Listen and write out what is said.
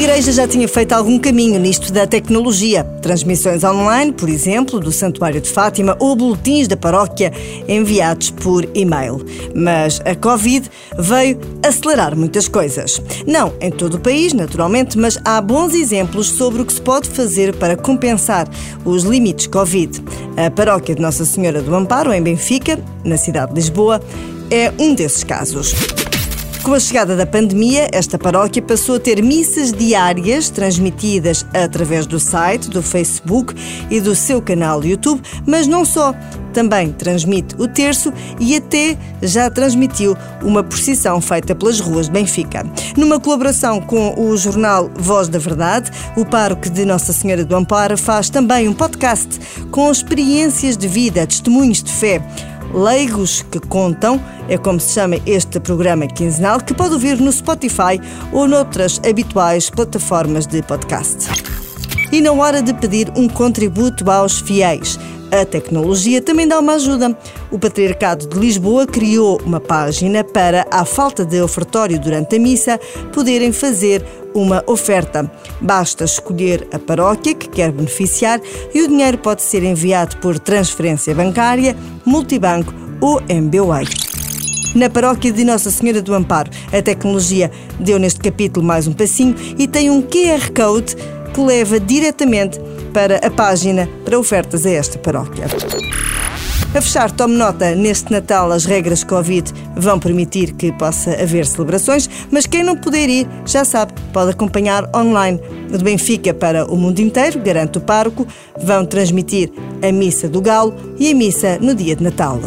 Igreja já tinha feito algum caminho nisto da tecnologia. Transmissões online, por exemplo, do Santuário de Fátima ou boletins da paróquia enviados por e-mail. Mas a Covid veio acelerar muitas coisas. Não em todo o país, naturalmente, mas há bons exemplos sobre o que se pode fazer para compensar os limites Covid. A paróquia de Nossa Senhora do Amparo, em Benfica, na cidade de Lisboa, é um desses casos. Com a chegada da pandemia, esta paróquia passou a ter missas diárias transmitidas através do site, do Facebook e do seu canal YouTube, mas não só. Também transmite o terço e até já transmitiu uma procissão feita pelas ruas de Benfica. Numa colaboração com o jornal Voz da Verdade, o pároco de Nossa Senhora do Amparo faz também um podcast com experiências de vida, testemunhos de fé. Leigos que Contam, é como se chama este programa quinzenal, que pode ouvir no Spotify ou noutras habituais plataformas de podcast. E na hora de pedir um contributo aos fiéis, a tecnologia também dá uma ajuda. O Patriarcado de Lisboa criou uma página para, à falta de ofertório durante a missa, poderem fazer uma oferta. Basta escolher a paróquia que quer beneficiar e o dinheiro pode ser enviado por transferência bancária, multibanco ou MBWay. Na paróquia de Nossa Senhora do Amparo, a tecnologia deu neste capítulo mais um passinho e tem um QR Code que leva diretamente para a página para ofertas a esta paróquia. A fechar, tome nota, neste Natal as regras Covid vão permitir que possa haver celebrações, mas quem não puder ir, já sabe, pode acompanhar online. De Benfica para o mundo inteiro, garante o pároco, vão transmitir a Missa do Galo e a Missa no dia de Natal.